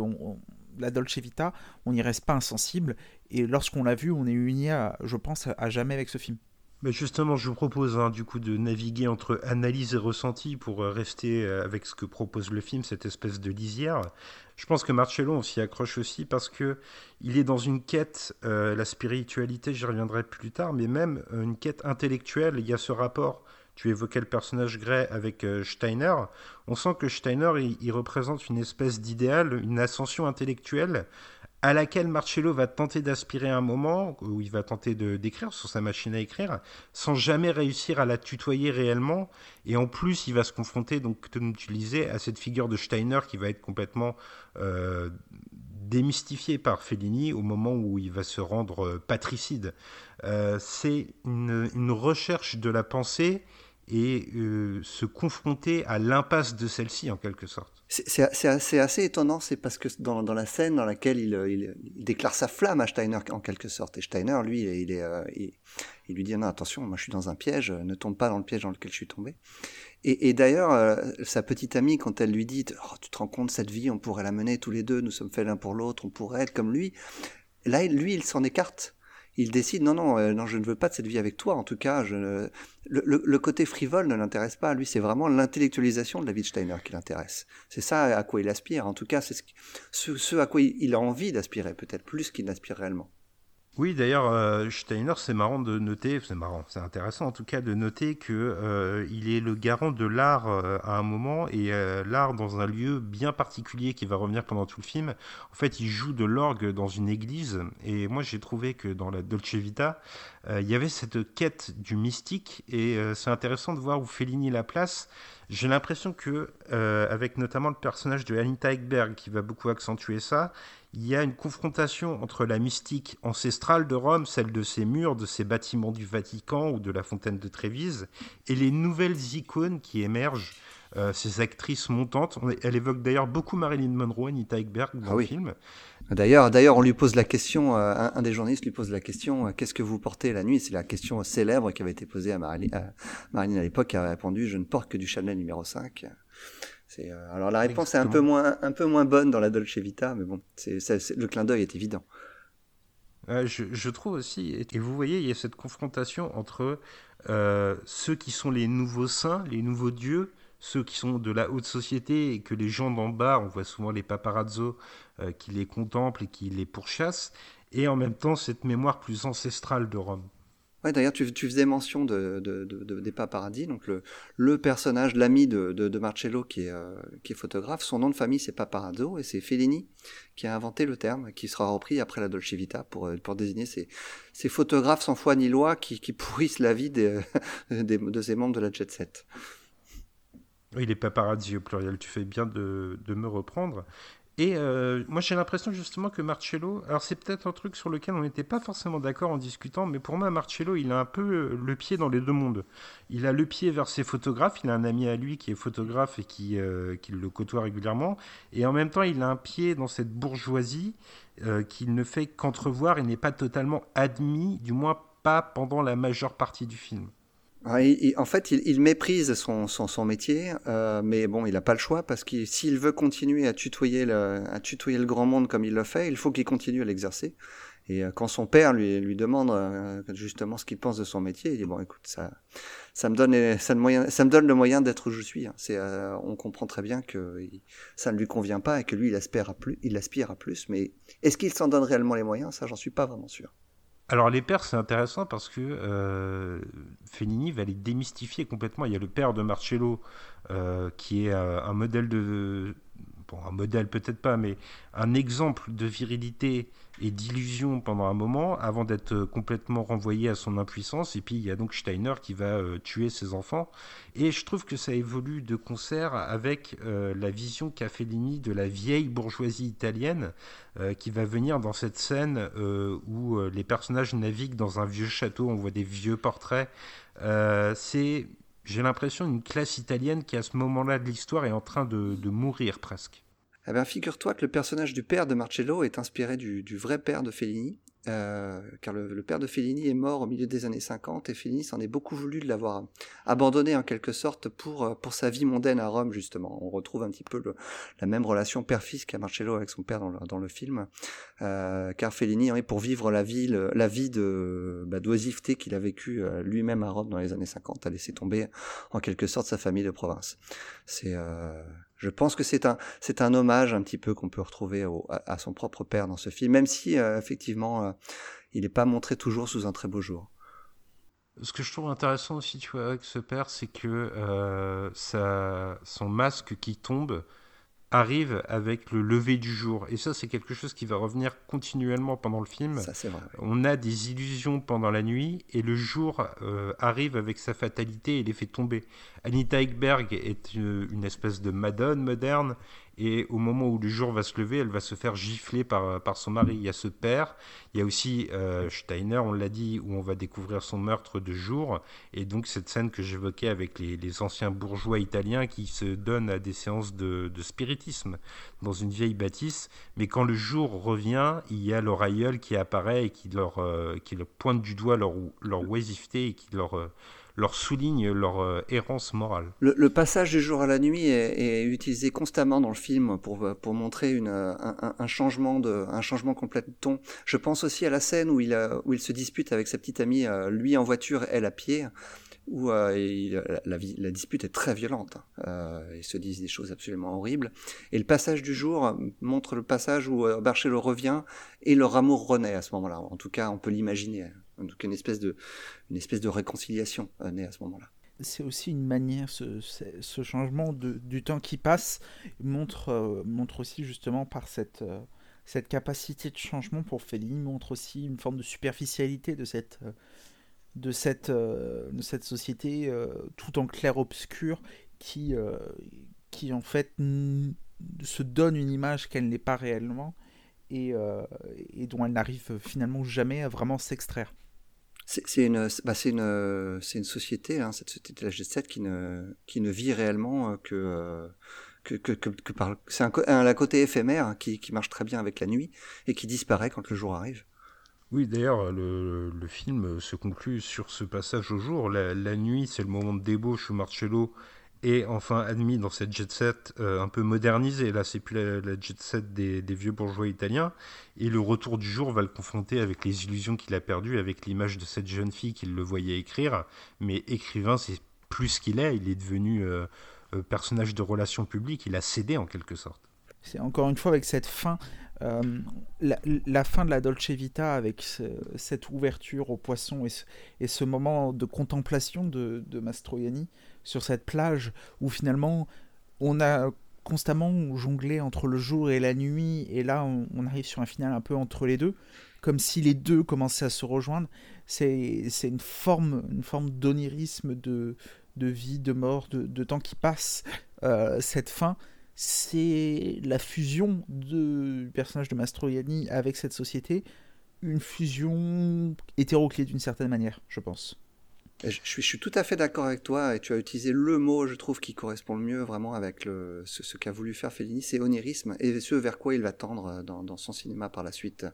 la Dolce Vita, on n'y reste pas insensible, et lorsqu'on l'a vu, on est uni, à, je pense, à jamais avec ce film. Mais justement, je vous propose hein, du coup de naviguer entre analyse et ressenti pour euh, rester euh, avec ce que propose le film, cette espèce de lisière. Je pense que Marcello, s'y accroche aussi parce que il est dans une quête, euh, la spiritualité, j'y reviendrai plus tard, mais même une quête intellectuelle. Il y a ce rapport. Tu évoquais le personnage Gray avec Steiner. On sent que Steiner, il représente une espèce d'idéal, une ascension intellectuelle à laquelle Marcello va tenter d'aspirer un moment, où il va tenter de d'écrire sur sa machine à écrire, sans jamais réussir à la tutoyer réellement. Et en plus, il va se confronter, donc, comme tu disais, à cette figure de Steiner qui va être complètement euh, démystifiée par Fellini au moment où il va se rendre euh, patricide. Euh, c'est une, une, recherche de la pensée et se confronter à l'impasse de celle-ci en quelque sorte. C'est assez étonnant, c'est parce que dans, la scène dans laquelle il, il, déclare sa flamme à Steiner en quelque sorte, et Steiner, lui, il, est, euh, il, lui dit non attention, moi je suis dans un piège, ne tombe pas dans le piège dans lequel je suis tombé. Et, d'ailleurs, euh, sa petite amie, quand elle lui dit oh, tu te rends compte cette vie, on pourrait la mener tous les deux, nous sommes faits l'un pour l'autre, on pourrait être comme lui. Là, lui, il s'en écarte il décide non non euh, non je ne veux pas de cette vie avec toi en tout cas le, côté frivole ne l'intéresse pas. Lui c'est vraiment l'intellectualisation de la vie de Steiner qui l'intéresse. C'est ça à quoi il aspire. En tout cas c'est ce, ce, à quoi il a envie d'aspirer peut-être plus qu'il n'aspire réellement Oui, d'ailleurs, euh, Steiner, c'est marrant de noter, c'est marrant, c'est intéressant en tout cas de noter que euh, il est le garant de l'art euh, à un moment et l'art dans un lieu bien particulier qui va revenir pendant tout le film. En fait, il joue de l'orgue dans une église et moi j'ai trouvé que dans la Dolce Vita, il y avait cette quête du mystique et c'est intéressant de voir où Fellini la place. J'ai l'impression que, avec notamment le personnage de Anita Ekberg qui va beaucoup accentuer ça, il y a une confrontation entre la mystique ancestrale de Rome, celle de ces murs, de ces bâtiments du Vatican ou de la fontaine de Trévise, et les nouvelles icônes qui émergent, euh, ces actrices montantes. Elle évoque d'ailleurs beaucoup Marilyn Monroe, Anita Ekberg dans ah le film. D'ailleurs, d'ailleurs, on lui pose la question, euh, un, des journalistes lui pose la question, euh, qu'est-ce que vous portez la nuit? C'est la question célèbre qui avait été posée à Marilyn à, Marilyn à l'époque, qui a répondu, je ne porte que du Chanel numéro 5. Euh, alors la réponse est un peu moins un peu moins bonne dans la Dolce Vita, mais bon, c'est, le clin d'œil est évident. je, trouve aussi, et vous voyez, il y a cette confrontation entre euh, ceux qui sont les nouveaux saints, les nouveaux dieux, ceux qui sont de la haute société et que les gens d'en bas, on voit souvent les paparazzos euh, qui les contemplent et qui les pourchassent, et en même temps cette mémoire plus ancestrale de Rome. D'ailleurs, tu, faisais mention de, paradis, donc le, personnage, l'ami de, Marcello qui est, euh, qui est photographe, son nom de famille c'est Paparazzo et c'est Fellini qui a inventé le terme, qui sera repris après la Dolce Vita pour, euh, désigner ces, photographes sans foi ni loi qui, [laughs] pourrissent la vie des, de ces membres de la jet set. Oui, les paparazzi au pluriel, tu fais bien de, de me reprendre. Et euh, moi, j'ai l'impression justement que Marcello, alors c'est peut-être un truc sur lequel on n'était pas forcément d'accord en discutant, mais pour moi, Marcello, il a un peu euh, le pied dans les deux mondes. Il a le pied vers ses photographes, il a un ami à lui qui est photographe et qui, euh, qui le côtoie régulièrement, et en même temps, il a un pied dans cette bourgeoisie qu'il ne fait qu'entrevoir et n'est pas totalement admis, du moins pas pendant la majeure partie du film en fait, il, méprise son, son, métier, euh, mais bon, il n'a pas le choix parce que s'il veut continuer à tutoyer, le, à tutoyer le grand monde comme il le fait, il faut qu'il continue à l'exercer. Et euh, quand son père lui, lui demande euh, justement ce qu'il pense de son métier, il dit bon, écoute, ça, ça me donne, ça, moyen, ça me donne le moyen d'être où je suis. Hein. On comprend très bien que ça ne lui convient pas et que lui, il aspire à plus. Il aspire à plus, mais est-ce qu'il s'en donne réellement les moyens? Ça, j'en suis pas vraiment sûr. Alors les pères, c'est intéressant parce que euh, Fellini va les démystifier complètement. Il y a le père de Marcello euh, qui est euh, un modèle de... Bon, un modèle peut-être pas, mais un exemple de virilité et d'illusion pendant un moment avant d'être euh, complètement renvoyé à son impuissance. Et puis il y a donc Steiner qui va euh, tuer ses enfants. Et je trouve que ça évolue de concert avec euh, la vision qu'a Fellini de la vieille bourgeoisie italienne qui va venir dans cette scène où les personnages naviguent dans un vieux château, on voit des vieux portraits. C'est, j'ai l'impression, une classe italienne qui à ce moment-là de l'histoire est en train de mourir presque. Eh bien, figure-toi que le personnage du père de Marcello est inspiré du, vrai père de Fellini, euh, car le, père de Fellini est mort au milieu des années 50 et Fellini s'en est beaucoup voulu de l'avoir abandonné en quelque sorte pour, euh, pour sa vie mondaine à Rome justement. On retrouve un petit peu la même relation père-fils qu'a Marcello avec son père dans le, dans le film, euh, car Fellini, pour vivre la vie, la vie de bah, d'oisiveté qu'il a vécu lui-même à Rome dans les années 50, a laissé tomber en quelque sorte sa famille de province. C'est je pense que c'est un, c'est un hommage un petit peu qu'on peut retrouver à, son propre père dans ce film, même si euh, effectivement euh, il n'est pas montré toujours sous un très beau jour. Ce que je trouve intéressant aussi, tu vois, avec ce père, c'est que euh, son masque qui tombe, arrive avec le lever du jour. Et ça, c'est quelque chose qui va revenir continuellement pendant le film. Ça, c'est vrai. On a des illusions pendant la nuit et le jour euh, arrive avec sa fatalité et les fait tomber. Anita Ekberg est une espèce de Madone moderne et au moment où le jour va se lever, elle va se faire gifler par, par son mari. Il y a ce père, il y a aussi euh, Steiner, on l'a dit, où on va découvrir son meurtre de jour, et donc cette scène que j'évoquais avec les, anciens bourgeois italiens qui se donnent à des séances de, spiritisme dans une vieille bâtisse, mais quand le jour revient, il y a leur aïeul qui apparaît et qui leur, euh, qui leur pointe du doigt leur, leur oisiveté et qui leur... Euh, leur souligne leur euh, errance morale. Le, passage du jour à la nuit est, utilisé constamment dans le film pour, pour montrer une, un, changement de, un changement complet de ton. Je pense aussi à la scène où il, où il se dispute avec sa petite amie, lui en voiture, elle à pied où euh, la, dispute est très violente. Hein. Euh, ils se disent des choses absolument horribles. Et le passage du jour montre le passage où euh, revient et leur amour renaît à ce moment-là. En tout cas, on peut l'imaginer. Cas, une espèce de, une espèce de réconciliation naît à ce moment-là. C'est aussi une manière, ce, ce changement du temps qui passe montre, montre aussi justement par cette, cette capacité de changement pour Fellini, montre aussi une forme de superficialité de cette de cette, euh, de cette société euh, tout en clair-obscur qui, euh, qui en fait se donne une image qu'elle n'est pas réellement et, et dont elle n'arrive finalement jamais à vraiment s'extraire. C'est une, bah une, une société, hein, cette société de la G7 qui ne, qui ne vit réellement que, que, que, que, par. C'est un, un, côté éphémère qui, qui marche très bien avec la nuit et qui disparaît quand le jour arrive. Oui, d'ailleurs, le, le, film se conclut sur ce passage au jour. La, nuit, c'est le moment de débauche où Marcello est enfin admis dans cette jet set euh, un peu modernisée. Là, c'est plus la, jet set des, vieux bourgeois italiens. Et le retour du jour va le confronter avec les illusions qu'il a perdues, avec l'image de cette jeune fille qu'il le voyait écrire. Mais écrivain, c'est plus ce qu'il est. Il est devenu euh, euh, personnage de relations publiques. Il a cédé en quelque sorte. C'est encore une fois avec cette fin la, fin de la Dolce Vita avec cette ouverture au poisson et ce, moment de contemplation de, Mastroianni sur cette plage où finalement on a constamment jonglé entre le jour et la nuit et là on, arrive sur un final un peu entre les deux comme si les deux commençaient à se rejoindre c'est une forme une forme d'onirisme de, de vie de mort de, temps qui passe euh, cette fin c'est la fusion du personnage de Mastroianni avec cette société, une fusion hétéroclite d'une certaine manière, je pense. Je suis, tout à fait d'accord avec toi et tu as utilisé le mot, je trouve, qui correspond le mieux vraiment avec le, ce, qu'a voulu faire Fellini, c'est onirisme et ce vers quoi il va tendre dans, son cinéma par la suite.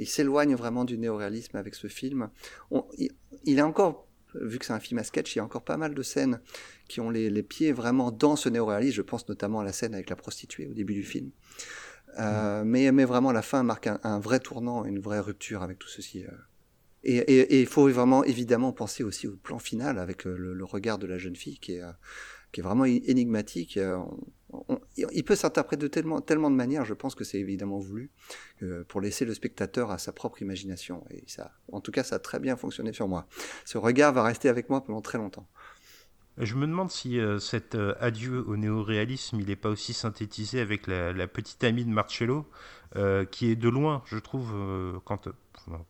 Il s'éloigne vraiment du néoréalisme avec ce film. il, il est encore vu que c'est un film à sketch, il y a encore pas mal de scènes qui ont les, pieds vraiment dans ce néoréalisme. Je pense notamment à la scène avec la prostituée au début du film. Euh, mais, mais vraiment, la fin marque un, vrai tournant, une vraie rupture avec tout ceci. Euh. Et il faut vraiment évidemment penser aussi au plan final avec euh, le, regard de la jeune fille qui est, est vraiment énigmatique il peut s'interpréter de tellement, de manières, je pense que c'est évidemment voulu, euh, pour laisser le spectateur à sa propre imagination. Et ça, en tout cas, ça a très bien fonctionné sur moi. Ce regard va rester avec moi pendant très longtemps. Je me demande si euh, cet euh, adieu au néoréalisme, il n'est pas aussi synthétisé avec la, petite amie de Marcello, qui est de loin, je trouve, quand,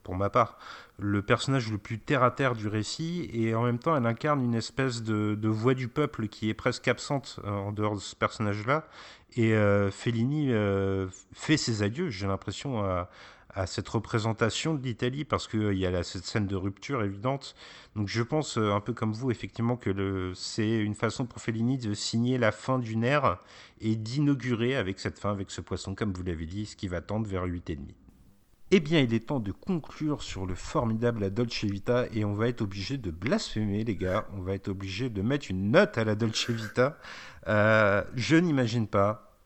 pour ma part, le personnage le plus terre à terre du récit, et en même temps, elle incarne une espèce de, voix du peuple qui est presque absente euh, en dehors de ce personnage-là. Et euh, Fellini euh, fait ses adieux, j'ai l'impression, à, cette représentation de l'Italie, parce qu'il y a cette scène de rupture évidente. Donc je pense, un peu comme vous, effectivement, que c'est une façon pour Fellini de signer la fin d'une ère et d'inaugurer avec cette fin, avec ce poisson, comme vous l'avez dit, ce qui va tendre vers 8,5. Eh bien, il est temps de conclure sur le formidable Dolce Vita et on va être obligé de blasphémer, les gars. On va être obligé de mettre une note à La Dolce Vita. Euh, je n'imagine pas,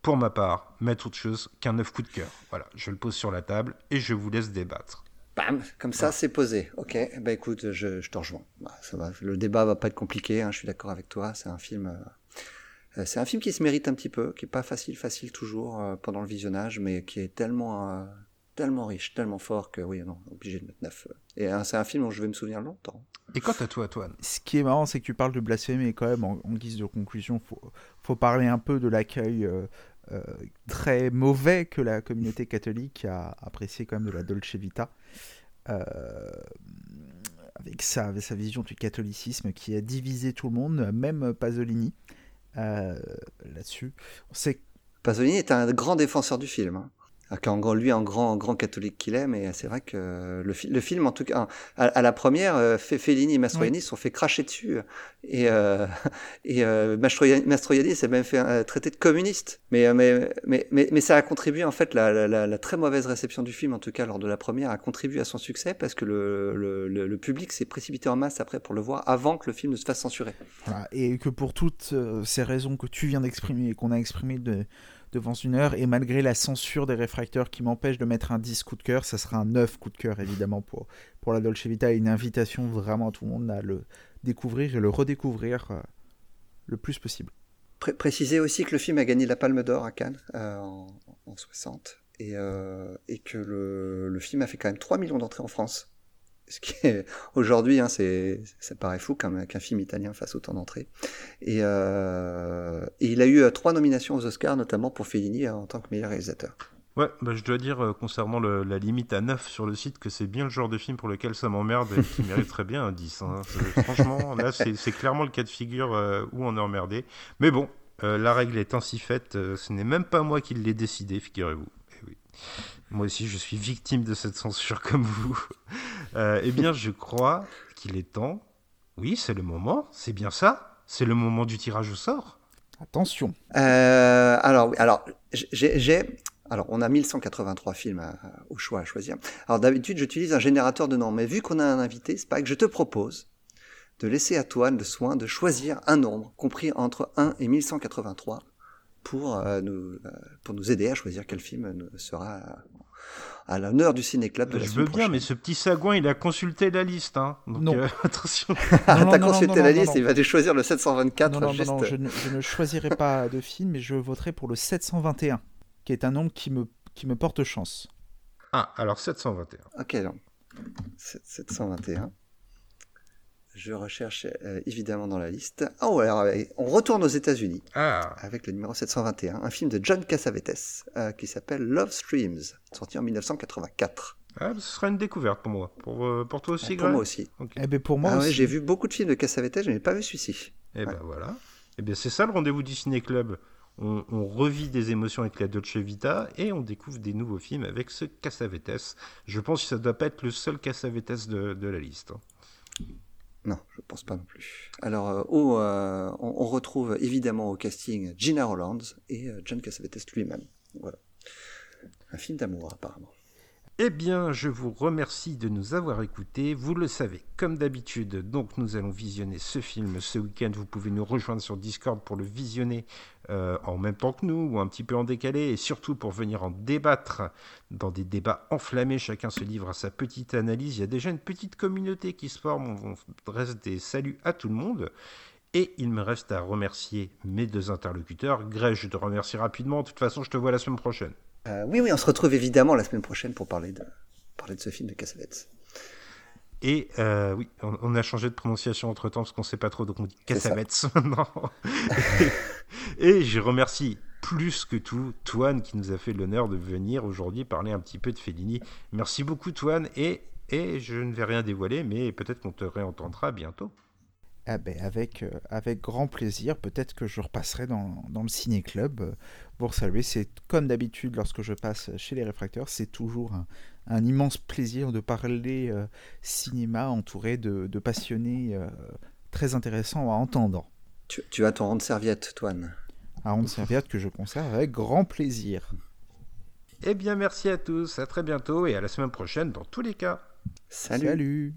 pour ma part, mettre autre chose qu'un neuf coup de cœur. Voilà, je le pose sur la table et je vous laisse débattre. Bam, comme ça, c'est posé. Ok, bah écoute, je, te rejoins. Bah, ça. Le débat va pas être compliqué, hein, je suis d'accord avec toi. C'est un film. Euh, euh, c'est un film qui se mérite un petit peu, qui est pas facile, facile toujours pendant le visionnage, mais qui est tellement tellement riche, tellement fort que oui, non, obligé de mettre 9. Et c'est un film dont je vais me souvenir longtemps. Et quant à toi, Antoine Ce qui est marrant, c'est que tu parles de blasphémie, et quand même, en, guise de conclusion, faut, faut parler un peu de l'accueil euh, euh, très mauvais que la communauté catholique a apprécié quand même de la Dolce Vita. Euh, avec sa, avec sa vision du catholicisme qui a divisé tout le monde, même Pasolini, là-dessus. On sait Pasolini est un grand défenseur du film. Hein. En gros, lui, en grand, grand catholique qu'il est, mais c'est vrai que le, le, film, en tout cas, à, la première, euh, Fellini et Mastroianni se sont fait cracher dessus. Et, euh, et euh, [laughs] Mastroianni, s'est même fait un, traité de communiste. Mais, mais, mais, mais, ça a contribué, en fait, la, la, la, très mauvaise réception du film, en tout cas lors de la première, a contribué à son succès parce que le, le, le public s'est précipité en masse après pour le voir avant que le film ne se fasse censurer. Voilà, et que pour toutes ces raisons que tu viens d'exprimer et qu'on a exprimées de devant une heure, et malgré la censure des réfracteurs qui m'empêche de mettre un 10 coup de cœur, ça sera un 9 coup de cœur évidemment pour, pour la Dolce Vita, et une invitation vraiment à tout le monde à le découvrir et le redécouvrir euh, le plus possible. préciser aussi que le film a gagné la Palme d'Or à Cannes euh, en, 60, et, euh, et que le, le, film a fait quand même 3 millions d'entrées en France ce qui est [laughs] aujourd'hui, hein, c'est, ça paraît fou qu'un, film italien fasse autant d'entrées. Et, euh, il a eu euh, trois nominations aux Oscars, notamment pour Fellini euh, en tant que meilleur réalisateur. Ouais, bah je dois dire concernant la limite à 9 sur le site que c'est bien le genre de film pour lequel ça m'emmerde et qui mériterait bien un 10. Hein. franchement, là c'est, clairement le cas de figure où on est emmerdé. Mais bon, la règle est ainsi faite, ce n'est même pas moi qui l'ai décidé, figurez-vous. Eh. Moi aussi, je suis victime de cette censure [laughs] comme vous. Euh, eh bien, je crois qu'il est temps. Oui, c'est le moment. C'est bien ça. C'est le moment du tirage au sort. Attention. Euh, alors, alors, j'ai. Alors, on a 1183 films au choix à choisir. Alors, d'habitude, j'utilise un générateur de noms, mais vu qu'on a un invité, c'est pas que je te propose de laisser à toi le soin de choisir un nombre compris entre 1 et 1183 pour, euh, nous, euh, pour nous aider à choisir quel film sera à l'honneur du ciné-club de la Je veux bien, mais ce petit sagouin, il a consulté la liste. Hein. Donc, non. Euh, [laughs] attention. [laughs] T'as consulté la liste, il va te choisir le 724. Non, non, non, je ne, je ne choisirai pas de film, mais je voterai pour le 721, qui est un nombre qui me, qui me porte chance. Ah, alors 721. Ok, donc. 721. Je recherche euh, évidemment dans la liste. Oh, alors euh, on retourne aux États-Unis ah. avec le numéro 721, un film de John Cassavetes euh, qui s'appelle Love Streams, sorti en 1984. Ah, ce sera une découverte pour moi. Pour, pour toi aussi, Pour moi aussi. Eh ben pour moi ah, aussi. j'ai vu beaucoup de films de Cassavetes, je n'ai pas vu celui-ci. Eh ben voilà. Eh bien c'est ça le rendez-vous du Ciné Club. On, on, revit des émotions avec la Dolce Vita et on découvre des nouveaux films avec ce Cassavetes. Je pense que ça ne doit pas être le seul Cassavetes de, de la liste. Non, je pense pas non plus. Alors, euh, euh, on, retrouve évidemment au casting Gina Rollands et euh, John Cassavetes lui-même. Voilà. Un film d'amour, apparemment. Eh bien, je vous remercie de nous avoir écoutés. Vous le savez, comme d'habitude, donc nous allons visionner ce film ce week-end. Vous pouvez nous rejoindre sur Discord pour le visionner euh, en même temps que nous ou un petit peu en décalé et surtout pour venir en débattre dans des débats enflammés. Chacun se livre à sa petite analyse. Il y a déjà une petite communauté qui se forme. On dresse des saluts à tout le monde. Et il me reste à remercier mes deux interlocuteurs. Greg, je te remercie rapidement. De toute façon, je te vois la semaine prochaine. Euh, oui, oui, on se retrouve évidemment la semaine prochaine pour parler de, parler de ce film de Cassavetes. Et euh, oui, on, a changé de prononciation entre temps parce qu'on ne sait pas trop, donc on dit Cassavetes [laughs] maintenant. et je remercie plus que tout Toine qui nous a fait l'honneur de venir aujourd'hui parler un petit peu de Fellini. Merci beaucoup Toine et, et je ne vais rien dévoiler, mais peut-être qu'on te réentendra bientôt. Ah ben avec, euh, avec grand plaisir. Peut-être que je repasserai dans, dans le ciné-club pour saluer. C'est comme d'habitude lorsque je passe chez les réfracteurs, c'est toujours un, un, immense plaisir de parler euh, cinéma entouré de, de passionnés très intéressants à entendre. Tu, tu as ton rond de serviette, Toine. Un rond de serviette que je conserve avec grand plaisir. Eh bien, merci à tous, à très bientôt et à la semaine prochaine dans tous les cas. Salut. Salut.